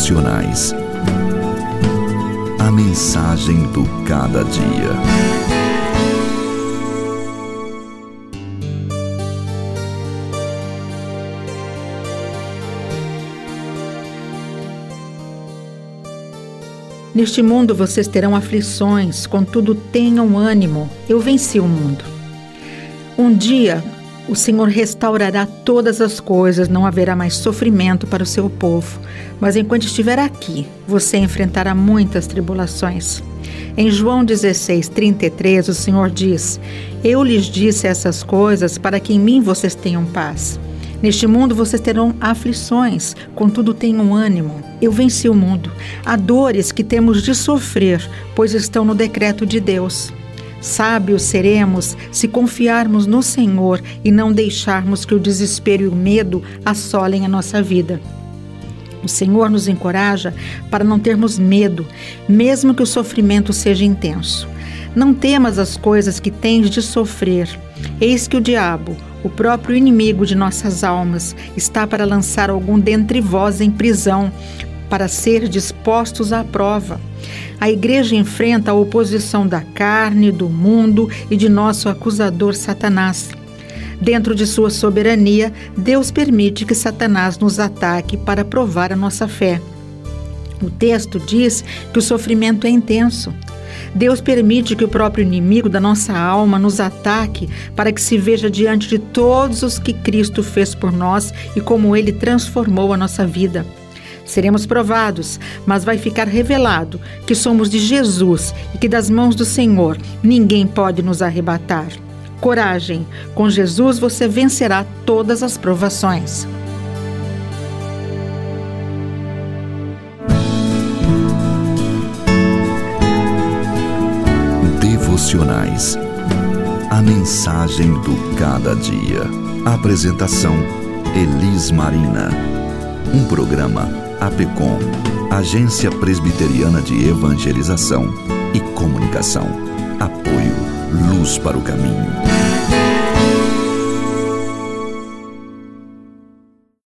Devocionais. A mensagem do cada dia. Neste mundo vocês terão aflições, contudo tenham ânimo. Eu venci o mundo. Um dia o Senhor restaurará todas as coisas, não haverá mais sofrimento para o seu povo. Mas enquanto estiver aqui, você enfrentará muitas tribulações. Em João 16, 33, o Senhor diz: Eu lhes disse essas coisas para que em mim vocês tenham paz. Neste mundo vocês terão aflições, contudo tenham ânimo. Eu venci o mundo. Há dores que temos de sofrer, pois estão no decreto de Deus. Sábios seremos se confiarmos no Senhor e não deixarmos que o desespero e o medo assolem a nossa vida. O Senhor nos encoraja para não termos medo, mesmo que o sofrimento seja intenso. Não temas as coisas que tens de sofrer. Eis que o diabo, o próprio inimigo de nossas almas, está para lançar algum dentre vós em prisão, para ser dispostos à prova. A igreja enfrenta a oposição da carne, do mundo e de nosso acusador Satanás. Dentro de sua soberania, Deus permite que Satanás nos ataque para provar a nossa fé. O texto diz que o sofrimento é intenso. Deus permite que o próprio inimigo da nossa alma nos ataque para que se veja diante de todos os que Cristo fez por nós e como ele transformou a nossa vida. Seremos provados, mas vai ficar revelado que somos de Jesus e que das mãos do Senhor ninguém pode nos arrebatar. Coragem, com Jesus você vencerá todas as provações. Devocionais. A mensagem do cada dia. Apresentação: Elis Marina. Um programa APECOM, Agência Presbiteriana de Evangelização e Comunicação. Apoio Luz para o Caminho.